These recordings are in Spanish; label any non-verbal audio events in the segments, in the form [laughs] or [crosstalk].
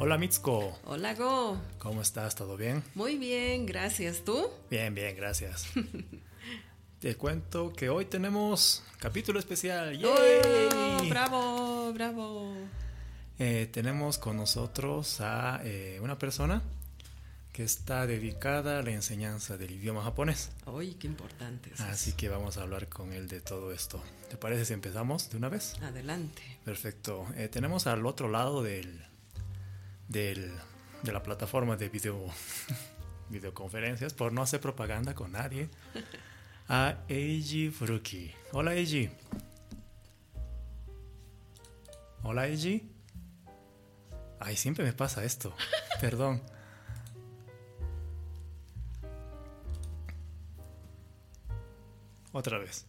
Hola Mitsuko. Hola Go. ¿Cómo estás? ¿Todo bien? Muy bien, gracias. ¿Tú? Bien, bien, gracias. [laughs] Te cuento que hoy tenemos capítulo especial. ¡Yay! ¡Bravo! ¡Bravo! Eh, tenemos con nosotros a eh, una persona que está dedicada a la enseñanza del idioma japonés. ¡Uy, qué importante! Es Así que vamos a hablar con él de todo esto. ¿Te parece si empezamos de una vez? Adelante. Perfecto. Eh, tenemos al otro lado del, del, de la plataforma de video, [laughs] videoconferencias, por no hacer propaganda con nadie, [laughs] a Eiji Furuki. Hola Eiji. Hola Eiji. Ay, siempre me pasa esto. [laughs] Perdón. Otra vez.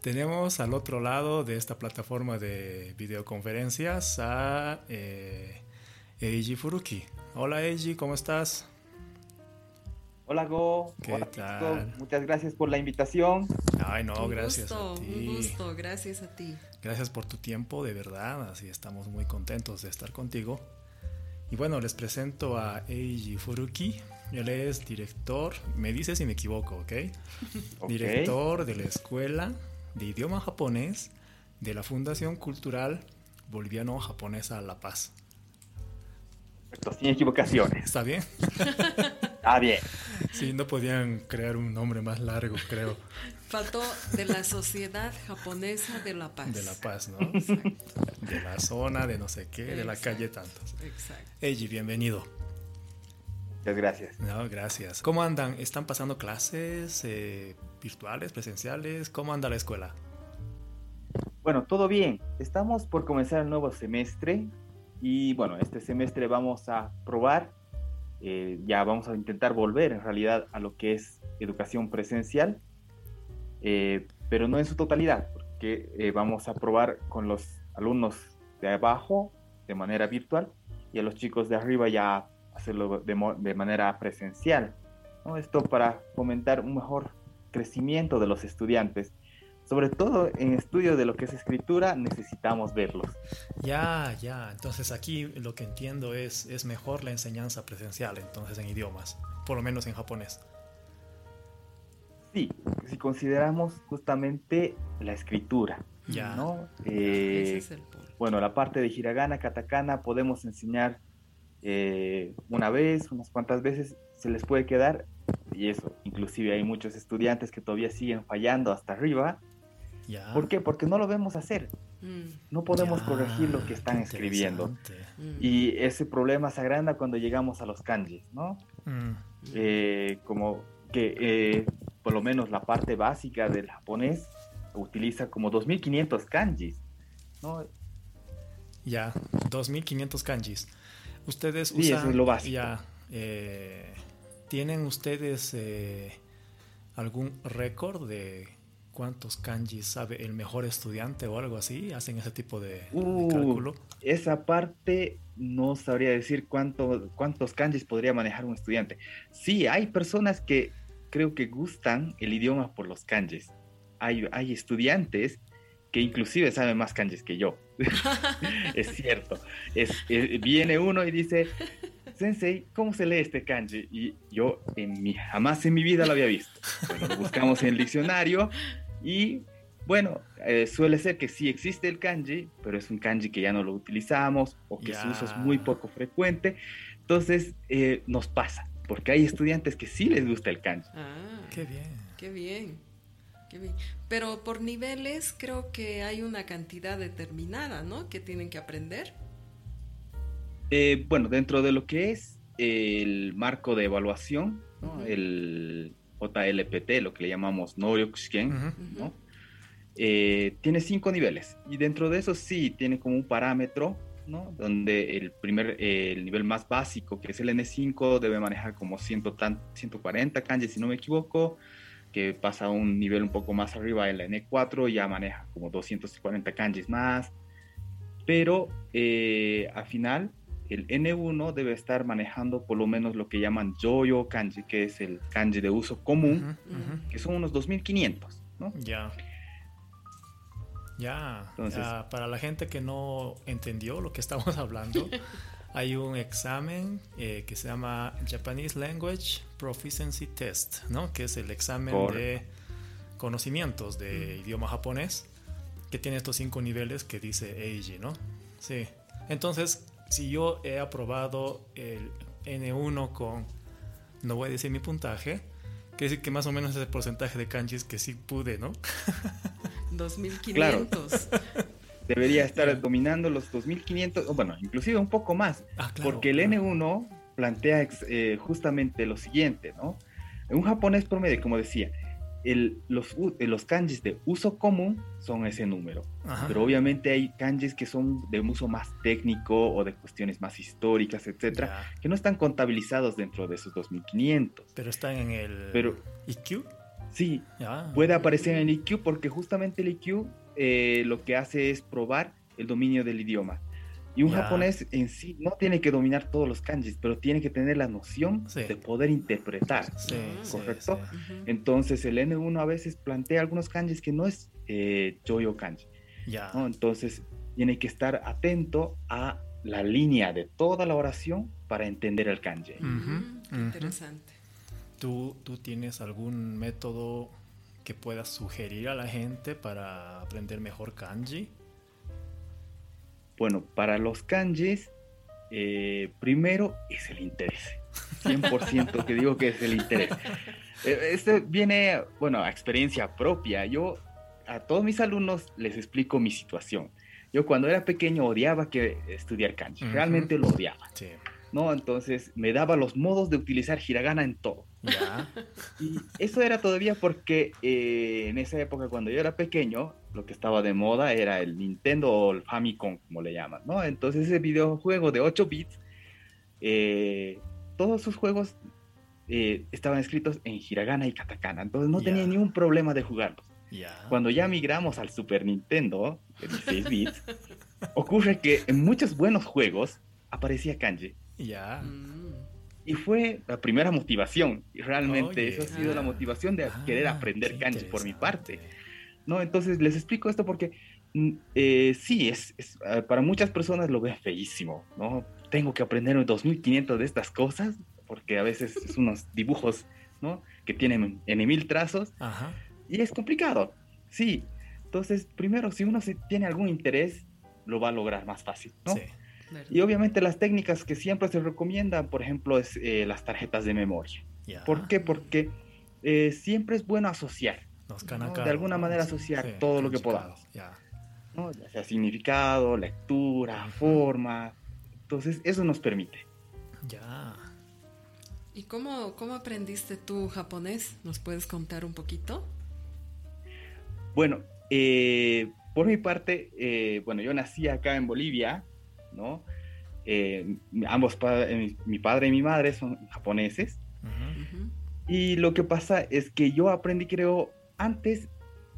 Tenemos al otro lado de esta plataforma de videoconferencias a eh, Eiji Furuki. Hola Eiji, ¿cómo estás? Hola Go, ¿Qué Hola, tal? Muchas gracias por la invitación. Ay, no, un gracias gusto, a ti. Un gusto, gracias a ti. Gracias por tu tiempo, de verdad. Así estamos muy contentos de estar contigo. Y bueno, les presento a Eiji Furuki. Él es director, me dice si me equivoco, ¿ok? Ok. Director de la Escuela de Idioma Japonés de la Fundación Cultural Boliviano-Japonesa La Paz. Perfecto, sin equivocaciones. ¿Está bien? [laughs] Ah, bien. Sí, no podían crear un nombre más largo, creo, Faltó de la Sociedad Japonesa de La Paz. de La Paz, ¿no? Exacto, De la zona, de no sé qué, de la calle tantos. exacto. Eiji, bienvenido. Muchas gracias. No, gracias. ¿Cómo andan? ¿Están pasando clases eh, virtuales, presenciales? ¿Cómo anda la escuela? Bueno, todo bien. Estamos por comenzar el nuevo semestre y bueno, este semestre vamos a probar, eh, ya vamos a intentar volver en realidad a lo que es educación presencial, eh, pero no en su totalidad, porque eh, vamos a probar con los alumnos de abajo de manera virtual y a los chicos de arriba ya hacerlo de, de manera presencial. ¿no? Esto para fomentar un mejor crecimiento de los estudiantes. Sobre todo en estudio de lo que es escritura necesitamos verlos. Ya, ya. Entonces aquí lo que entiendo es, es mejor la enseñanza presencial, entonces en idiomas, por lo menos en japonés. Sí, si consideramos justamente la escritura, Ya. ¿no? Ese Eh, es el punto. bueno, la parte de hiragana, katakana, podemos enseñar eh, una vez, unas cuantas veces, se les puede quedar, y eso, inclusive hay muchos estudiantes que todavía siguen fallando hasta arriba. ¿Por qué? Porque no lo vemos hacer, Mm, no podemos corregir lo que están escribiendo. mm, Y ese problema se agranda cuando llegamos a los kanjis, ¿no? Mm, eh, como que eh, por lo menos la parte básica del japonés utiliza como 2500 kanjis, ¿no? Ya, 2500 kanjis. Ustedes Sí, usan. eso es lo básico. Ya. eh, ¿Tienen ustedes eh, algún récord de cuántos kanjis sabe el mejor estudiante o algo así? ¿Hacen ese tipo de, de Uh, cálculo? Esa parte no sabría decir cuánto, cuántos kanjis podría manejar un estudiante. Sí, hay personas que creo que gustan el idioma por los kanjis. Hay, hay estudiantes que inclusive saben más kanjis que yo. [laughs] es cierto. Es, es- viene uno y dice, Sensei, ¿cómo se lee este kanji? Y yo en mi, jamás en mi vida lo había visto. Bueno, lo buscamos en el diccionario y bueno, eh, suele ser que sí existe el kanji, pero es un kanji que ya no lo utilizamos o que su uso es muy poco frecuente. Entonces eh, nos pasa, porque hay estudiantes que sí les gusta el kanji. Ah, Qué bien. qué bien. Qué bien. Pero por niveles creo que hay una cantidad determinada, ¿no? Que tienen que aprender. Eh, bueno, dentro de lo que es el marco de evaluación, ¿no? Ujú. el JLPT, lo que le llamamos Noryokushiken. Eh, tiene cinco niveles y dentro de eso sí tiene como un parámetro, ¿no? Donde el primer, eh, el nivel más básico, que es el N5, debe manejar como 100 tan- 140 kanji, si no me equivoco, que pasa a un nivel un poco más arriba, el N4 ya maneja como 240 kanjis más, pero eh, al final el N1 debe estar manejando por lo menos lo que llaman Joyo kanji, que es el kanji de uso común, que son unos 2500, ¿no? Ya. Ya, Entonces, para la gente que no entendió lo que estamos hablando, [laughs] hay un examen eh, que se llama Japanese Language Proficiency Test, ¿no? Que es el examen de conocimientos de mm. idioma japonés, que tiene estos cinco niveles que dice Eiji, ¿no? Sí. Entonces, si yo he aprobado el N1 con, no voy a decir mi puntaje, quiere decir que más o menos es el porcentaje de kanjis que sí pude, ¿no? [laughs] 2500. [laughs] Debería estar dominando los 2500, o bueno, inclusive un poco más, ah, porque el N1 plantea eh, justamente lo siguiente, ¿no? Un japonés promedio, como decía, los, eh, los kanjis de uso común son ese número, pero obviamente hay kanjis que son de uso más técnico o de cuestiones más históricas, etcétera, que no están contabilizados dentro de esos 2500. Pero están en el pero, IQ. Sí, puede aparecer en el IQ porque justamente el IQ eh, lo que hace es probar el dominio del idioma. Y un japonés en sí no tiene que dominar todos los kanjis, pero tiene que tener la noción de poder interpretar. ¿Correcto? Entonces el N1 a veces plantea algunos kanjis que no es eh, Joyo kanji. Entonces tiene que estar atento a la línea de toda la oración para entender el kanji. Interesante. ¿Tú, ¿Tú tienes algún método que puedas sugerir a la gente para aprender mejor kanji? Bueno, para los kanjis, eh, primero es el interés. 100% que digo que es el interés. [laughs] Eh, este viene, bueno, a experiencia propia. Yo a todos mis alumnos les explico mi situación. Yo cuando era pequeño odiaba que estudiar kanji, realmente lo odiaba. Sí. ¿no? Entonces me daba los modos de utilizar hiragana en todo. Y eso era todavía porque eh, en esa época cuando yo era pequeño, lo que estaba de moda era el Nintendo o el Famicom, como le llaman, ¿no? Entonces ese videojuego de 8 bits, eh, todos sus juegos eh, estaban escritos en hiragana y katakana, entonces no tenía ningún problema de jugarlos. Cuando ya migramos al Super Nintendo, de 16 bits, ocurre que en muchos buenos juegos aparecía kanji. Ya. Mm. Y fue la primera motivación. Y realmente eso ha sido la motivación de ah, querer aprender kanji por mi parte. ¿No? Entonces les explico esto porque mm, eh, sí, es, ah, para muchas personas lo ven feísimo, ¿no? Tengo que aprender 2500 de estas cosas porque a veces es [laughs] unos dibujos, ¿no? Que tienen en mil trazos. Y es complicado, sí. Entonces, primero, si uno tiene algún interés, lo va a lograr más fácil, ¿no? Sí. Y obviamente las técnicas que siempre se recomiendan, por ejemplo, es eh, las tarjetas de memoria. ¿Por qué? Porque eh, siempre es bueno asociar. De alguna manera asociar todo lo que podamos. Ya sea significado, lectura, forma. Entonces, eso nos permite. Ya. ¿Y cómo, cómo aprendiste tú japonés? ¿Nos puedes contar un poquito? Bueno, eh, por mi parte, bueno, yo nací acá en Bolivia, ¿no? Eh, ambos, eh, mi padre y mi madre son japoneses. Y lo que pasa es que yo aprendí, creo, antes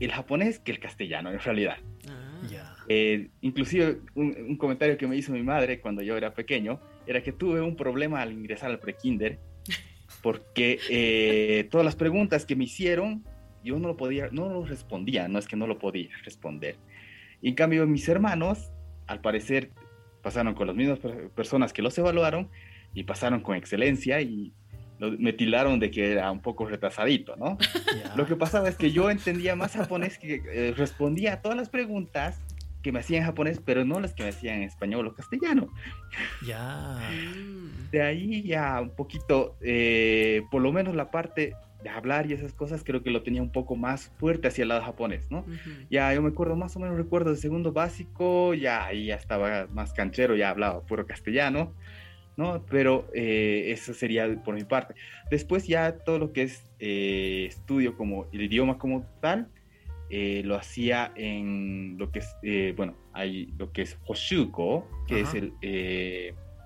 el japonés que el castellano, en realidad. Ah. Eh, inclusive un, comentario que me hizo mi madre cuando yo era pequeño era que tuve un problema al ingresar al prekinder [laughs] porque todas las preguntas que me hicieron yo no lo podía, no lo respondía, no es que no lo podía responder. Y en cambio mis hermanos, al parecer, pasaron con las mismas personas que los evaluaron y pasaron con excelencia y me tildaron de que era un poco retrasadito, ¿no? [laughs] Lo que pasaba es que yo entendía más japonés que eh, respondía a todas las preguntas que me hacían en japonés, pero no las que me hacían en español o castellano. Ya. De ahí ya un poquito, eh, por lo menos la parte de hablar y esas cosas, creo que lo tenía un poco más fuerte hacia el lado japonés, ¿no? Ya yo me acuerdo, más o menos recuerdo de segundo básico, ya ahí ya estaba más canchero, ya hablaba puro castellano, ¿no? Pero eh, eso sería por mi parte. Después ya todo lo que es eh, estudio como el idioma como tal, eh, lo hacía en lo que es, bueno, hay lo que es Hoshuko, que es el,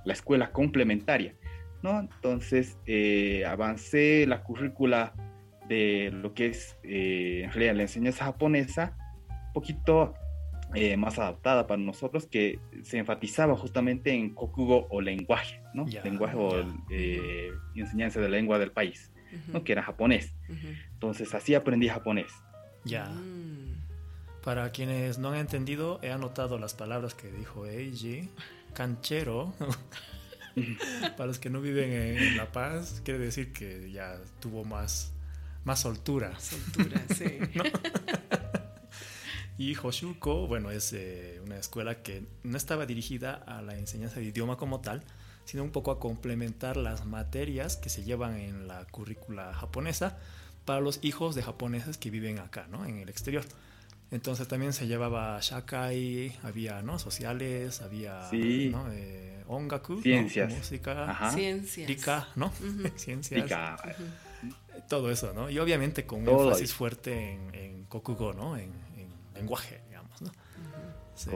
la escuela complementaria entonces eh, avancé la currícula de lo que es eh, en realidad la enseñanza japonesa, un poquito eh, más adaptada para nosotros, que se enfatizaba justamente en kokugo o lenguaje, ¿no? lenguaje o enseñanza de lengua del país, ¿no? Que era japonés. Entonces así aprendí japonés. Ya. Mm. Para quienes no han entendido, he anotado las palabras que dijo Eiji. Canchero. [laughs] [laughs] Para los que no viven en La Paz, quiere decir que ya tuvo más, más soltura. Soltura, sí. [laughs] ¿No? Y Hoshuko, bueno, es eh, una escuela que no estaba dirigida a la enseñanza de idioma como tal, sino un poco a complementar las materias que se llevan en la currícula japonesa para los hijos de japoneses que viven acá, ¿no? En el exterior. Entonces también se llevaba shakai, había, ¿no? Sociales, había, ¿no? Eh, ongaku, Ciencias. música, Ciencias. Rika, ¿no? [laughs] Ciencias. Todo eso, ¿no? Y obviamente con un énfasis fuerte en, en kokugo, ¿no? En, lenguaje, digamos, ¿no? sí.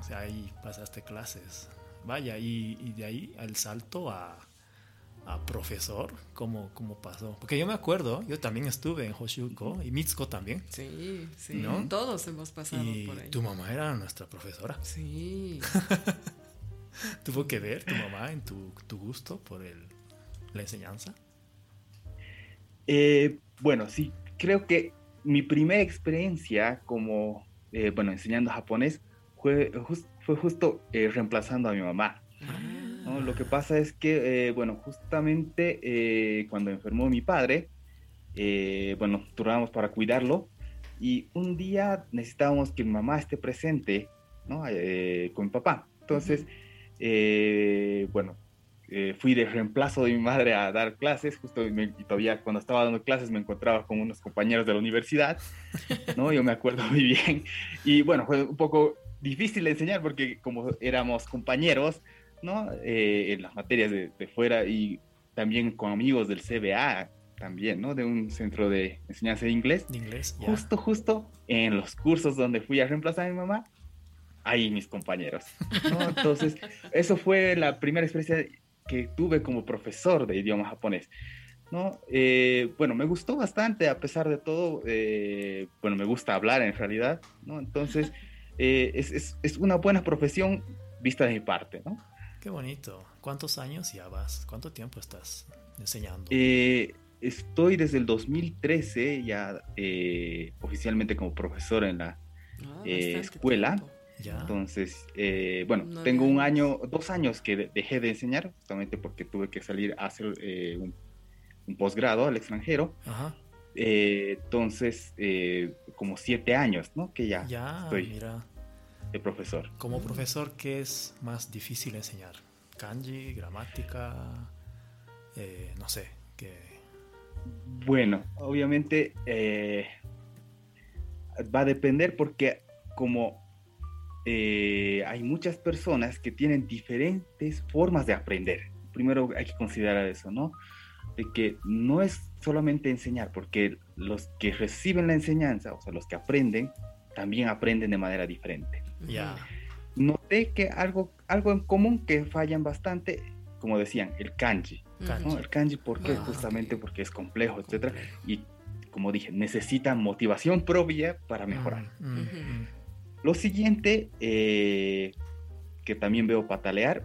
O sea, ahí pasaste clases. Vaya, y, de ahí al salto a, a profesor, ¿cómo, ¿cómo, pasó? Porque yo me acuerdo, yo también estuve en Hoshuko y Mitsuko también. Sí, sí, ¿no? todos hemos pasado por ahí. Tu mamá era nuestra profesora. Sí. [laughs] ¿Tuvo que ver tu mamá en tu, tu gusto por el, la enseñanza? Eh, bueno, sí, creo que mi primera experiencia como, eh, bueno, enseñando japonés fue, fue justo eh, reemplazando a mi mamá. ¿No? Lo que pasa es que, eh, bueno, justamente cuando enfermó mi padre, bueno, turnábamos para cuidarlo y un día necesitábamos que mi mamá esté presente, ¿no? con mi papá. Entonces, bueno, eh, fui de reemplazo de mi madre a dar clases, justo y todavía cuando estaba dando clases me encontraba con unos compañeros de la universidad, [laughs] ¿no? Yo me acuerdo muy bien. Y bueno, fue un poco difícil de enseñar porque como éramos compañeros, ¿no? Eh, en las materias de, fuera y también con amigos del CBA, también, ¿no? De un centro de enseñanza de inglés. De inglés, Justo, justo en los cursos donde fui a reemplazar a mi mamá, ahí mis compañeros, ¿no? [laughs] Entonces, eso fue la primera experiencia que tuve como profesor de idioma japonés. ¿no? Eh, bueno, me gustó bastante a pesar de todo. Eh, bueno, me gusta hablar en realidad, ¿no? Entonces, [laughs] eh, es, es, es, una buena profesión vista de mi parte, ¿no? Qué bonito. ¿Cuántos años ya vas? ¿Cuánto tiempo estás enseñando? estoy desde el 2013 ya oficialmente como profesor en la ah, escuela. Entonces, eh, bueno, tengo un año, dos años que dejé de enseñar, justamente porque tuve que salir a hacer eh, un, posgrado al extranjero. Eh, entonces, como siete años, ¿no? Que ya, estoy mira. De profesor. Como profesor, ¿qué es más difícil enseñar? ¿Kanji, gramática? no sé, ¿qué? Bueno, obviamente va a depender porque como eh, hay muchas personas que tienen diferentes formas de aprender. Primero hay que considerar eso, ¿no? De que no es solamente enseñar, porque los que reciben la enseñanza, o sea, los que aprenden, también aprenden de manera diferente. Ya. Noté que algo, algo en común que fallan bastante, como decían, el kanji. El kanji, ¿por qué? Ah, Justamente porque es complejo, etcétera. Y como dije, necesita motivación propia para mejorar. Lo siguiente eh, que también veo patalear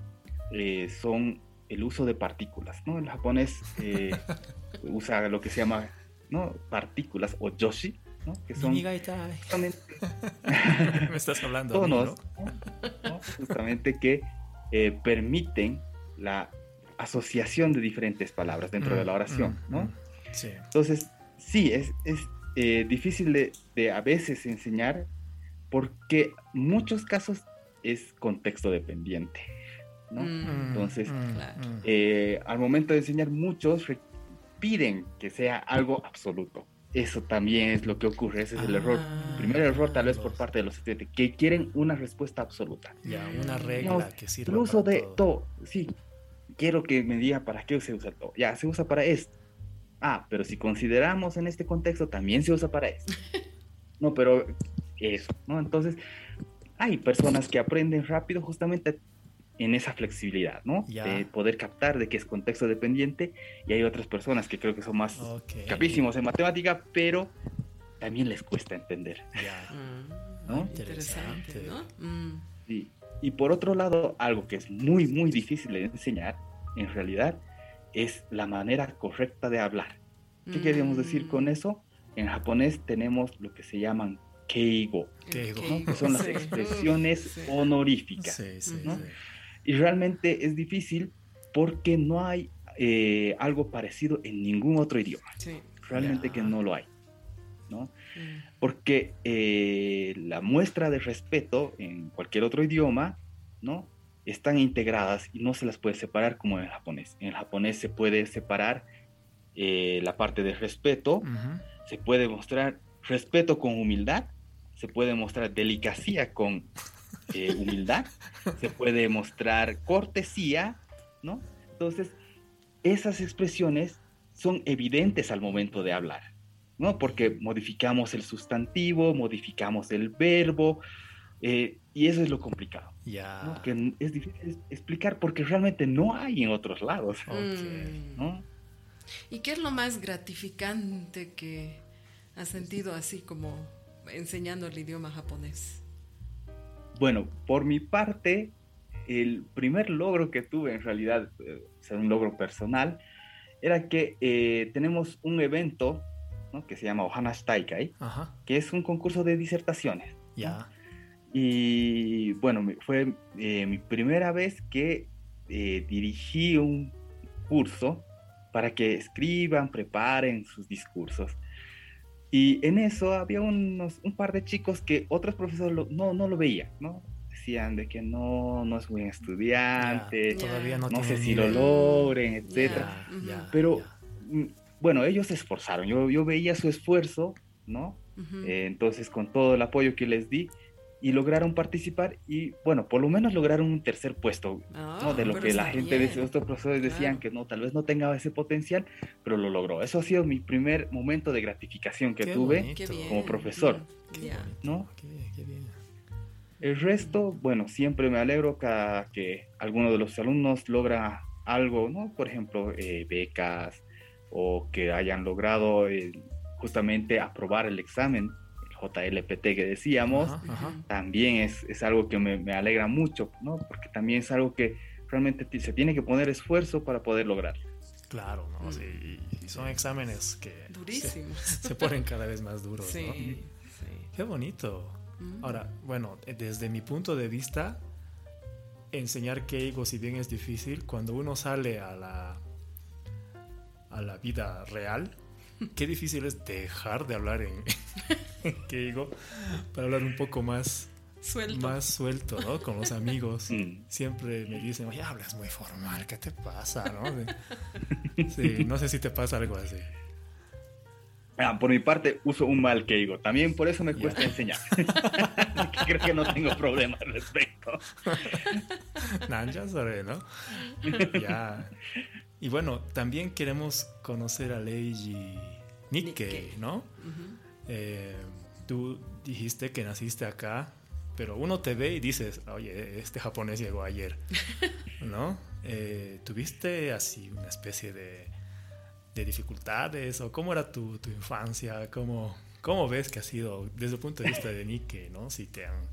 eh, son el uso de partículas, ¿no? El japonés eh, [laughs] usa lo que se llama ¿no? partículas o yoshi, ¿no? Que son justamente [laughs] me estás hablando tonos, justamente que permiten la asociación de diferentes palabras dentro de la mm, oración, mm, ¿no? Mm. Sí. Entonces, sí, es, es difícil de, de, a veces enseñar porque muchos casos es contexto dependiente. ¿no? Mm. Entonces. Eh, al momento de enseñar, muchos piden que sea algo absoluto. Eso también es lo que ocurre, ese es el error. El primer ah, error tal vez por parte de los estudiantes, que quieren una respuesta absoluta. Ya, una regla que sirva El uso de todo. sí. Quiero que me diga para qué se usa todo. Ya, se usa para esto. Ah, pero si consideramos en este contexto, también se usa para esto. [laughs] No, pero eso, ¿no? Entonces, hay personas que aprenden rápido justamente en esa flexibilidad, ¿no? De poder captar de que es contexto dependiente y hay otras personas que creo que son más capísimos en matemática, pero también les cuesta entender. [laughs] Mm, ¿no? Interesante, ¿no? Mm. Sí. Y por otro lado, algo que es muy, muy difícil de enseñar, en realidad, es la manera correcta de hablar. ¿Qué queríamos decir con mm. eso? En japonés tenemos lo que se llaman keigo, Keigo. ¿no? que son las Sí. expresiones Sí. honoríficas. Sí, sí, ¿no? Y realmente es difícil porque no hay eh, algo parecido en ningún otro idioma. Sí. Realmente que no lo hay. ¿no? Mm. Porque eh, la muestra de respeto en cualquier otro idioma, ¿no? Están integradas y no se las puede separar como en el japonés. En el japonés se puede separar eh, la parte de respeto, se puede mostrar respeto con humildad, se puede mostrar delicacía con eh, humildad, se puede mostrar cortesía, ¿no? Entonces, esas expresiones son evidentes al momento de hablar, ¿no? Porque modificamos el sustantivo, modificamos el verbo, eh, y eso es lo complicado, Ya. ¿no? Que es difícil explicar porque realmente no hay en otros lados. Mm. ¿no? ¿Y qué es lo más gratificante que has sentido así como enseñando el idioma japonés? Bueno, por mi parte, el primer logro que tuve en realidad, eh, o sea, un logro personal, era que eh, tenemos un evento ¿no? que se llama Ohanash Taikai, Ajá. que es un concurso de disertaciones. Ya. Y bueno, fue eh, mi primera vez que eh, dirigí un curso para que escriban, preparen sus discursos. Y en eso había unos, un par de chicos que otros profesores lo- no, no lo veían, ¿no? Decían de que no, no es buen estudiante. Todavía no, no sé si lo logren. Ya, ya, Pero, mm, bueno, ellos se esforzaron, yo, yo veía su esfuerzo, ¿no? Eh, entonces, con todo el apoyo que les di, y lograron participar, y bueno, por lo menos lograron un tercer puesto, Ah, ¿no? De lo que la gente, bien. de otros profesores decían Claro. que no, tal vez no tenga ese potencial, pero lo logró. Eso ha sido mi primer momento de gratificación que Qué tuve, bonito. Como profesor. Qué ¿no? Qué bien, qué bien. El resto, bueno, siempre me alegro cada que alguno de los alumnos logra algo, ¿no? Por ejemplo, eh, becas o que hayan logrado eh, justamente aprobar el examen, JLPT que decíamos. Ajá, ajá. Ujú. También es, es algo que me, me alegra mucho, ¿no? Porque también es algo que realmente se tiene que poner esfuerzo para poder lograrlo. Claro, ¿no? Mm. Sí, y- y son exámenes que se, Durísimos. se ponen cada vez más duros, Sí, ¿no? sí. Qué bonito. Mm. Ahora, bueno, desde mi punto de vista, enseñar Keigo, si bien es difícil, cuando uno sale a la, a la vida real, [laughs] qué difícil es dejar de hablar en, [laughs] en Keigo para hablar un poco más, Suelto. más suelto, ¿no? Con los amigos. [laughs] Mm. Siempre me dicen, oye, hablas muy formal, ¿qué te pasa? ¿no? [laughs] Sí, no sé si te pasa algo así. Ah, por mi parte, uso un mal que digo. También por eso me cuesta enseñar. Creo que no tengo problema al respecto. Nanja sobre, ¿no? ya. Y bueno, también queremos conocer a Leiji Nikkei, Nikkei. ¿no? Eh, tú dijiste que naciste acá, pero uno te ve y dices, oye, este japonés llegó ayer, [laughs] ¿no? Eh, ¿Tuviste así una especie de, de dificultades o cómo era tu, tu infancia? ¿Cómo, ¿Cómo ves que ha sido desde el punto de vista de Nikkei, ¿no? Si te han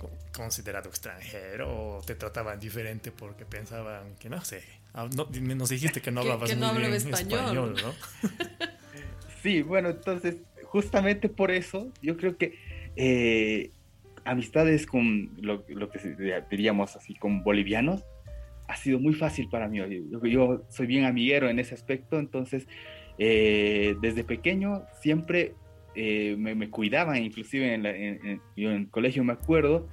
co- considerado extranjero o te trataban diferente porque pensaban que, no sé, ah, no, nos dijiste que no Que- hablabas que no muy bien español. ¿no? [laughs] Sí, bueno, entonces, justamente por eso, yo creo que eh, amistades con lo, lo que diríamos así, con bolivianos, ha sido muy fácil para mí. Yo, yo soy bien amiguero en ese aspecto, entonces, eh, desde pequeño siempre eh, me, me cuidaban, inclusive en, la- en- en- yo en el colegio me acuerdo,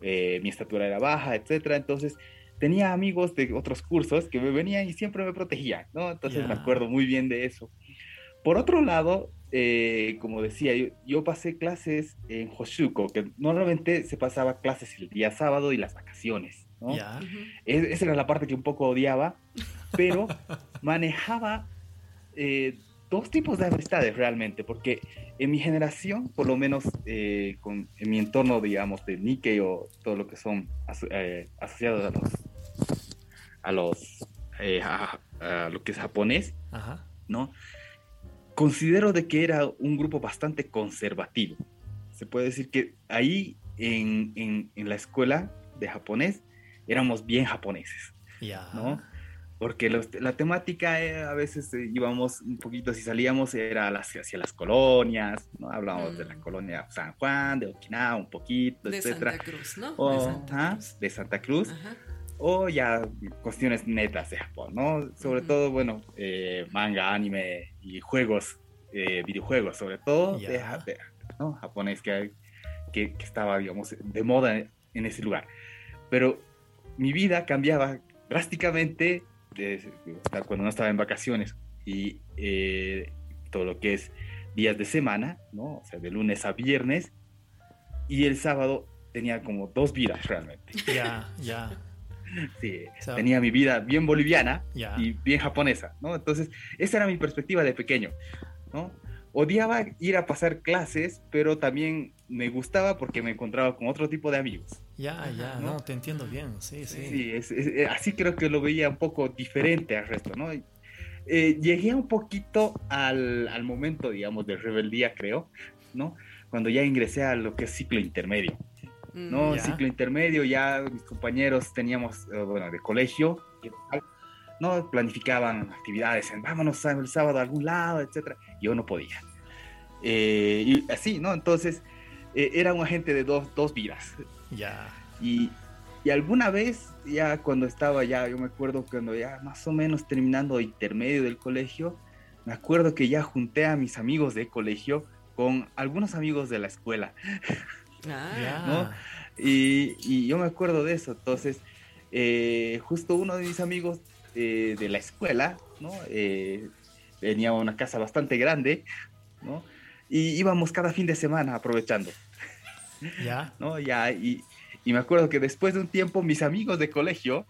mi estatura era baja, etcétera, entonces tenía amigos de otros cursos que me venían y siempre me protegían, ¿no? Entonces me acuerdo muy bien de eso. Por otro lado, eh, como decía, yo, yo pasé clases en Hoshuko, que normalmente se pasaba clases el día sábado y las vacaciones, ¿no? Es- esa era la parte que un poco odiaba, pero [laughs] manejaba eh, dos tipos de amistades realmente, porque en mi generación, por lo menos eh, con, en mi entorno, digamos, de Nikkei o todo lo que son aso- eh, asociados a los, a los, eh, a, a lo que es japonés, Ajá. ¿no? Considero de que era un grupo bastante conservativo. Se puede decir que ahí en, en- en la escuela de japonés éramos bien japoneses, Ya. ¿no? porque la temática eh, a veces eh, íbamos un poquito, si salíamos era hacia las colonias, ¿no? Hablábamos de la mm. colonia San Juan, de Okinawa un poquito, de etcétera. Santa Cruz, ¿no? O, de Santa Cruz. De Santa Cruz. O ya cuestiones netas de Japón, ¿no? Sobre todo, bueno, eh, manga, anime y juegos, videojuegos, sobre todo de, ¿no? japonés que, que, que estaba, digamos, de moda en ese lugar. Pero mi vida cambiaba drásticamente cuando no estaba en vacaciones y eh, todo lo que es días de semana, ¿no? O sea, de lunes a viernes. Y el sábado tenía como dos vidas realmente. Ya, ya. [laughs] Sí, tenía mi vida bien boliviana y bien japonesa, ¿no? Entonces, esa era mi perspectiva de pequeño, ¿no? Odiaba ir a pasar clases, pero también me gustaba porque me encontraba con otro tipo de amigos. Ya, ya, ¿no? te entiendo bien, sí, sí. Sí, eh, así creo que lo veía un poco diferente al resto, ¿no? Eh, llegué un poquito al, al, momento, digamos, de rebeldía, creo, ¿no? Cuando ya ingresé a lo que es ciclo intermedio, ¿no? Mm, ciclo intermedio, ya mis compañeros teníamos, eh, bueno, de colegio, ¿no? Planificaban actividades en vámonos el sábado a algún lado, etcétera. Yo no podía. y así, ¿no? Entonces, era un agente de dos, dos vidas. Ya. Y, y, alguna vez, ya cuando estaba ya, yo me acuerdo cuando ya más o menos terminando intermedio del colegio, me acuerdo que ya junté a mis amigos de colegio con algunos amigos de la escuela. Ah. ¿no? y, y, yo me acuerdo de eso. Entonces, eh, justo uno de mis amigos eh, de la escuela, ¿no? Eh, tenía una casa bastante grande, ¿no? Y íbamos cada fin de semana aprovechando. Ya. ¿No? Ya, y, y, me acuerdo que después de un tiempo mis amigos de colegio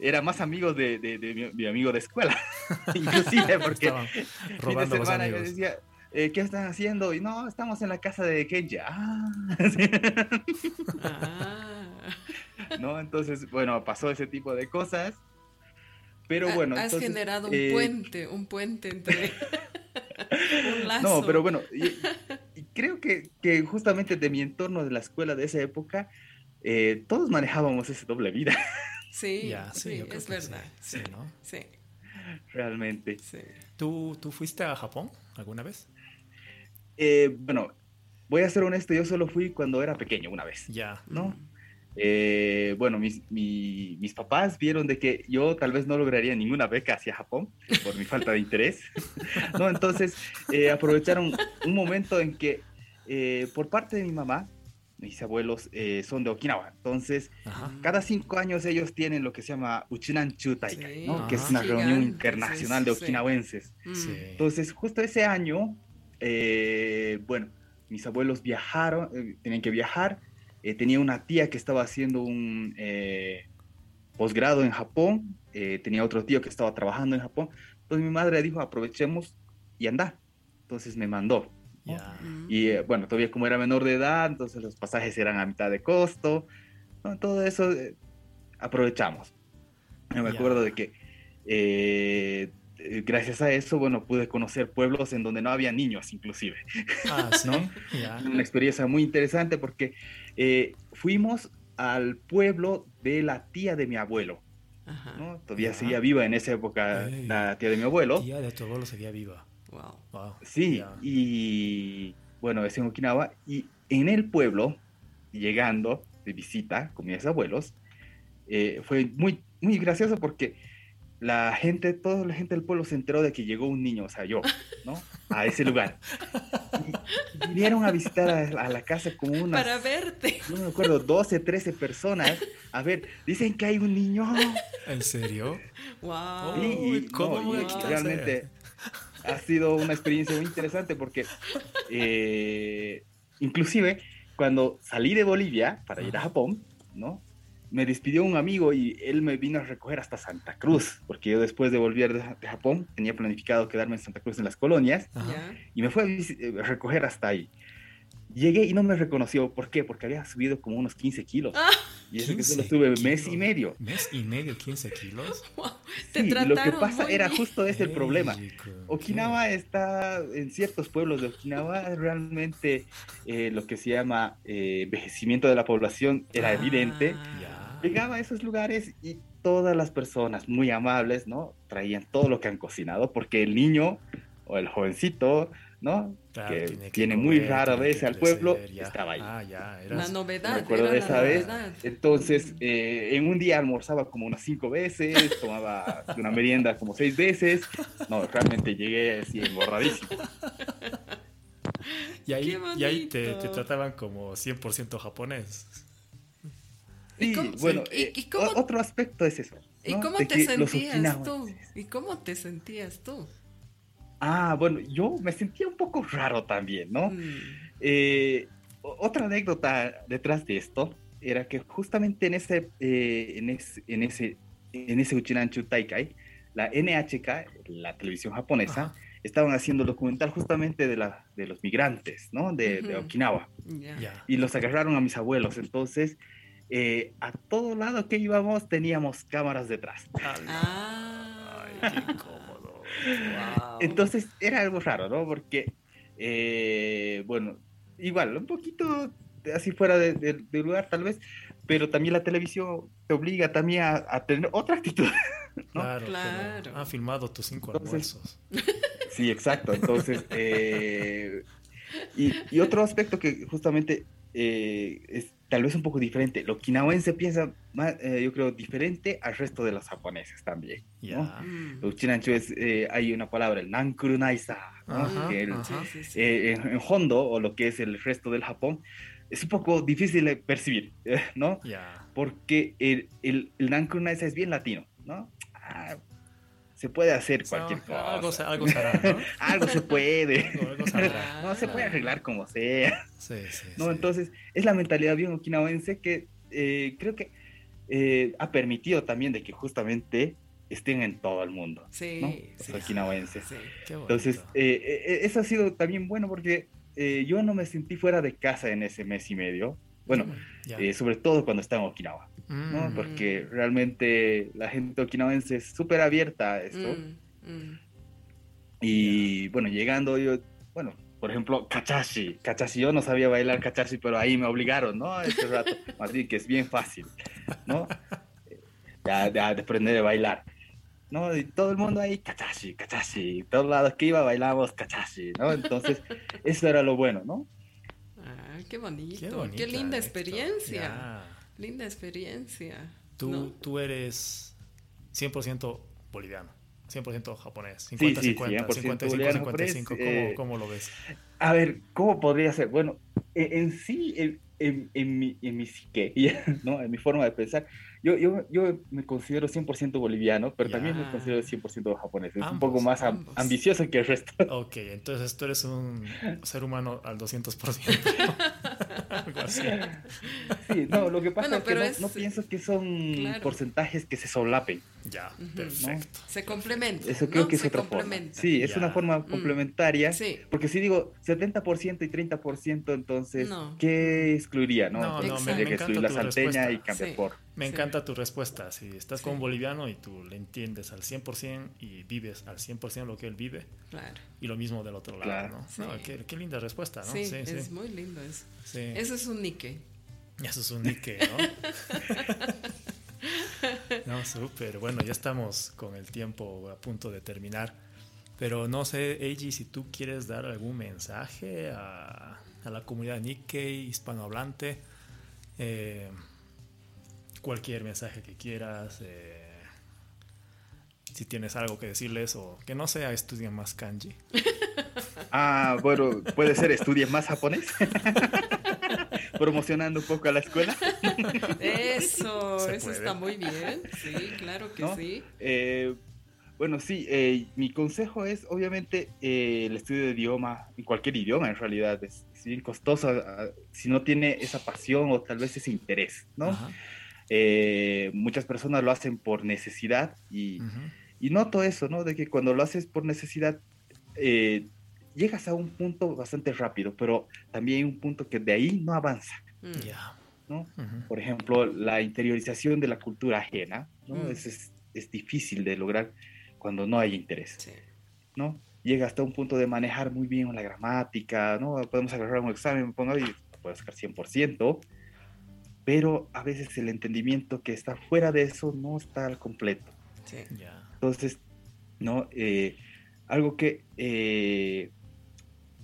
eran más amigos de, de, mi, amigo de escuela. [laughs] Inclusive porque [laughs] robando de semana los decía, eh, ¿qué están haciendo? Y no, estamos en la casa de Kenji. Ah. ah. [laughs] ¿No? Entonces, bueno, pasó ese tipo de cosas. Pero bueno. Has generado un eh, puente, un puente entre. [laughs] [laughs] un lazo. No, pero bueno, creo que, que, justamente de mi entorno de la escuela de esa época, eh, todos manejábamos esa doble vida. Sí, sí, es verdad. Sí, ¿no? Sí. Realmente. ¿Tú, ¿Tú fuiste a Japón alguna vez? Eh, bueno, voy a ser honesto, yo solo fui cuando era pequeño una vez. Ya. ¿No? Mm. Eh, bueno, mis, mis, papás vieron de que yo tal vez no lograría ninguna beca hacia Japón por mi falta de interés, [laughs] ¿no? Entonces eh, aprovecharon un momento en que eh, por parte de mi mamá, mis abuelos son de Okinawa, entonces cada cinco años ellos tienen lo que se llama Uchinan Taikai, ¿no? que es una reunión internacional de okinawenses. Mm. Entonces justo ese año, bueno, mis abuelos viajaron, tienen que viajar, eh, tenía una tía que estaba haciendo un eh, posgrado en Japón, eh, tenía otro tío que estaba trabajando en Japón. Entonces mi madre dijo, aprovechemos y anda. Entonces me mandó. Y bueno, todavía como era menor de edad, entonces los pasajes eran a mitad de costo. Todo eso aprovechamos. me acuerdo de que gracias a eso, bueno, pude conocer pueblos en donde no había niños, inclusive. Ah, [laughs] ¿no? Una experiencia muy interesante porque eh, fuimos al pueblo de la tía de mi abuelo. ¿no? Todavía seguía viva en esa época la tía de mi abuelo. Tía de tu abuelo seguía viva. Wow. Sí, y bueno, es en Okinawa. Y en el pueblo, llegando de visita con mis abuelos, eh, fue muy, muy gracioso porque la gente, toda la gente del pueblo se enteró de que llegó un niño, o sea, yo, ¿no? A ese lugar. Y vinieron a visitar a, la casa como unas... Para verte. No me acuerdo, 12, 13 personas. A ver, dicen que hay un niño. ¿En serio? ¡Wow! y, ¿Cómo realmente ha sido una experiencia muy interesante porque eh, inclusive cuando salí de Bolivia para ir a Japón, ¿no? Me despidió un amigo y él me vino a recoger hasta Santa Cruz, porque yo después de volver de, Japón tenía planificado quedarme en Santa Cruz en las colonias y me fue a eh, recoger hasta ahí. Llegué y no me reconoció. ¿Por qué? Porque había subido como unos 15 kilos. Ah. y eso que solo estuve mes y medio. ¿Mes y medio, 15 kilos? [laughs] Sí, lo que pasa era justo ese el problema. Okinawa está, en ciertos pueblos de Okinawa, realmente eh, lo que se llama eh, envejecimiento de la población era ah, evidente llegaba a esos lugares y todas las personas muy amables, ¿no? Traían todo lo que han cocinado, porque el niño o el jovencito, ¿no? que tiene, muy rara vez al pueblo, estaba ahí. Ah, ya, La novedad. Me acuerdo de esa vez. Entonces, eh, en un día almorzaba como unas cinco veces, tomaba una merienda como seis veces. No, realmente llegué así engorradísimo. Y ahí, y ahí te, te, trataban como 100% japonés. Sí, bueno, eh, otro aspecto es eso. ¿Y cómo te sentías tú? ¿Y cómo te sentías tú? Ah, bueno, yo me sentía un poco raro también, ¿no? Mm. Eh, otra anécdota detrás de esto era que justamente en ese, eh, en ese, en ese, en ese Uchinanchu Taikai, la NHK, la televisión japonesa, estaban haciendo documental justamente de, la, de los migrantes, ¿no? De, Okinawa. Y los agarraron a mis abuelos. Entonces, eh, a todo lado que íbamos teníamos cámaras detrás. Ah. Ay, qué Entonces era algo raro, ¿no? Porque, eh, bueno, igual, un poquito así fuera de, lugar tal vez, pero también la televisión te obliga también a, tener otra actitud. Claro, claro. Ha filmado tus cinco almuerzos. Sí, exacto. Entonces, eh, y, otro aspecto que justamente eh, es tal vez un poco diferente. Lo okinawense piensa, más, eh, yo creo, diferente al resto de los japoneses también. ¿no? Los chinanchu es, eh, hay una palabra, el nankuru naisa, que eh, en, Hondo, o lo que es el resto del Japón, es un poco difícil de percibir, [laughs] ¿no? Porque el, el, el nankuru naisa es bien latino, ¿no? Ah, se puede hacer cualquier cosa. Algo, algo, ¿no? [laughs] algo se puede. [laughs] no, se puede arreglar como sea. Sí, sí, ¿no? Entonces, es la mentalidad bien okinawense que eh, creo que eh, ha permitido también de que justamente estén en todo el mundo. Sí, ¿no? Los okinawenses. Entonces, eh, eso ha sido también bueno porque yo no me sentí fuera de casa en ese mes y medio. Bueno, mm, sobre todo cuando estaba en Okinawa. ¿no? Porque realmente la gente okinawense es súper abierta a esto. Mm, mm. Y bueno, llegando yo, bueno, por ejemplo, kachashi. Kachashi, yo no sabía bailar kachashi, pero ahí me obligaron, ¿no? Este rato. [laughs] Así que es bien fácil, ¿no? [laughs] De, de, aprender a bailar. ¿no? Y todo el mundo ahí, kachashi, kachashi. Todos lados que iba bailamos kachashi, ¿no? Entonces, eso era lo bueno, ¿no? Qué bonito. Qué, linda experiencia. Linda experiencia. Tú, tú eres 100% boliviano, 100% japonés, 50-50, sí, sí, 55-55, eh, ¿cómo, lo ves? A ver, ¿cómo podría ser? Bueno, e, en, sí, en, en, en, mi, en mi psique, [laughs] ¿no? en mi forma de pensar, yo, yo, yo me considero 100% boliviano, pero también me considero 100% japonés. Es un poco más ambicioso que el resto. [laughs] Ok, entonces tú eres un ser humano al 200%. [laughs] Algo así. Sí, no, lo que pasa es que no, pienso que son porcentajes que se solapen. Ya, perfecto. Se complementan. Eso creo que es otra forma. Sí, es una forma mm. complementaria. Sí. Porque si digo 70% y 30%, entonces, ¿qué excluiría? No, no, no me, que excluir la salteña y cambiar por. Me encanta tu respuesta. Si estás con un boliviano y tú le entiendes al 100% y vives al 100% lo que él vive. Claro. Y lo mismo del otro lado, ¿no? qué, qué, linda respuesta, ¿no? Sí, es muy lindo eso. Eso es un Nike. [laughs] Eso es un Nike, ¿no? [laughs] no, súper. Bueno, ya estamos con el tiempo a punto de terminar. Pero no sé, Eiji, si tú quieres dar algún mensaje a, a la comunidad Nikkei hispanohablante. Eh, cualquier mensaje que quieras. Eh, si tienes algo que decirles o que no sea estudien más kanji. [laughs] Ah, bueno, puede ser estudien más japonés. [laughs] Promocionando un poco a la escuela. Eso, [laughs] eso está muy bien. Sí, claro que sí. Eh, bueno, sí, eh, mi consejo es obviamente el estudio de idioma, en cualquier idioma en realidad, es, bien costoso ah, si no tiene esa pasión o tal vez ese interés, ¿no? Eh, muchas personas lo hacen por necesidad y, y, noto eso, ¿no? De que cuando lo haces por necesidad, eh, llegas a un punto bastante rápido, pero también hay un punto que de ahí no avanza. Mm. ¿no? Por ejemplo, la interiorización de la cultura ajena, ¿no? Mm. es, es, difícil de lograr cuando no hay interés, ¿no? Llega hasta un punto de manejar muy bien la gramática, ¿no? Podemos agarrar un examen, me pongo y puedo sacar 100%, pero a veces el entendimiento que está fuera de eso no está al completo. Sí. Entonces, ¿no? Eh, algo que eh,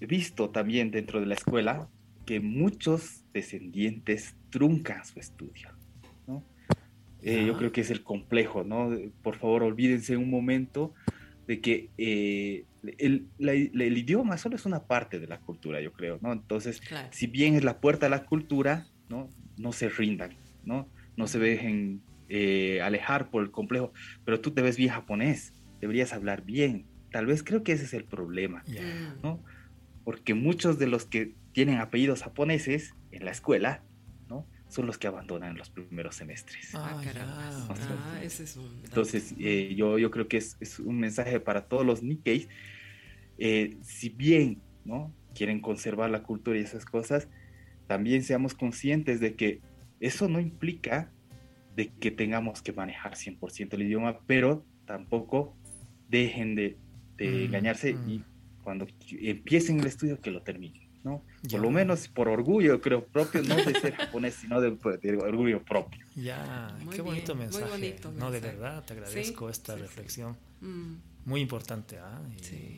he visto también dentro de la escuela, que muchos descendientes truncan su estudio. ¿no? Eh, yo creo que es el complejo, ¿no? Por favor, olvídense un momento de que el, el, idioma solo es una parte de la cultura, yo creo, ¿no? Entonces, si bien es la puerta a la cultura, ¿no? No se rindan, ¿no? No se dejen alejar por el complejo, pero tú te ves bien japonés, deberías hablar bien. Tal vez creo que ese es el problema, ¿no? Porque muchos de los que tienen apellidos japoneses en la escuela, ¿no? Son los que abandonan los primeros semestres. Ah, caramba. Ah, ese es un... Entonces, eh, yo, yo creo que es, es, un mensaje para todos los Nikkeis. Eh, si bien, ¿no? Quieren conservar la cultura y esas cosas, también seamos conscientes de que eso no implica de que tengamos que manejar 100% el idioma, pero tampoco dejen de, de mm, engañarse mm. y cuando empiecen el estudio que lo terminen, ¿no? Por lo menos por orgullo, creo, propio, no de ser japonés, sino de, orgullo propio. Ya, qué bonito mensaje. no, de verdad, te agradezco esta reflexión. Mm. Muy importante, ¿ah?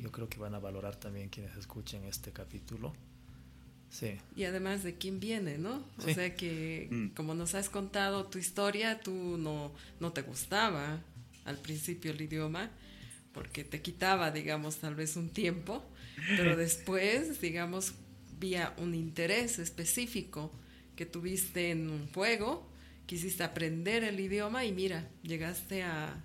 Yo creo que van a valorar también quienes escuchen este capítulo. Sí. Y además de quién viene, ¿no? O sea que, como nos has contado tu historia, tú no, no te gustaba al principio el idioma, porque te quitaba, digamos, tal vez un tiempo, pero [laughs] después, digamos, vía un interés específico que tuviste en un juego, quisiste aprender el idioma y mira, llegaste a,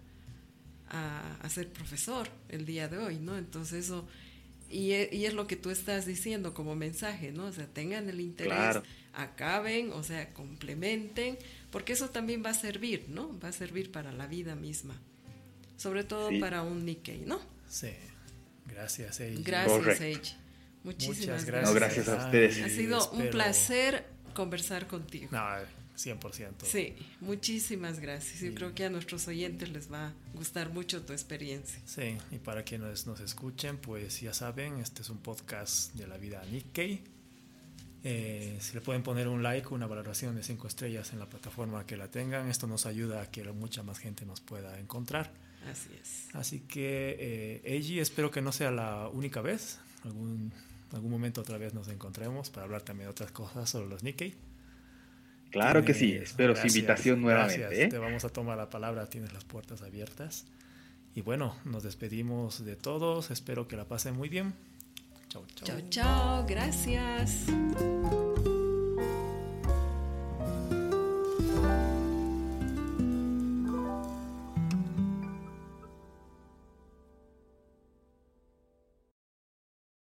a, ser profesor el día de hoy, ¿no? Entonces eso, y es, y es, lo que tú estás diciendo como mensaje, ¿no? O sea, tengan el interés, acaben, o sea, complementen, porque eso también va a servir, ¿no? Va a servir para la vida misma sobre todo para un Nikkei, ¿no? Sí. Gracias, Eiji. Gracias, Eiji. Muchísimas gracias. gracias a ustedes. Ha sido un placer conversar contigo. No, 100%. Sí, muchísimas gracias. Yo creo que a nuestros oyentes les va a gustar mucho tu experiencia. Sí, y para quienes nos escuchen, pues ya saben, este es un podcast de la vida Nikkei. Eh, si le pueden poner un like, una valoración de 5 estrellas en la plataforma que la tengan, esto nos ayuda a que mucha más gente nos pueda encontrar. Así es. Así que, eh, Eiji, espero que no sea la única vez. Algún, algún momento otra vez nos encontremos para hablar también de otras cosas sobre los Nikkei. Claro que sí, espero su invitación nuevamente. ¿eh? Te vamos a tomar la palabra, tienes las puertas abiertas. Y bueno, nos despedimos de todos, espero que la pasen muy bien. Chao, chao. Chao, chao, gracias.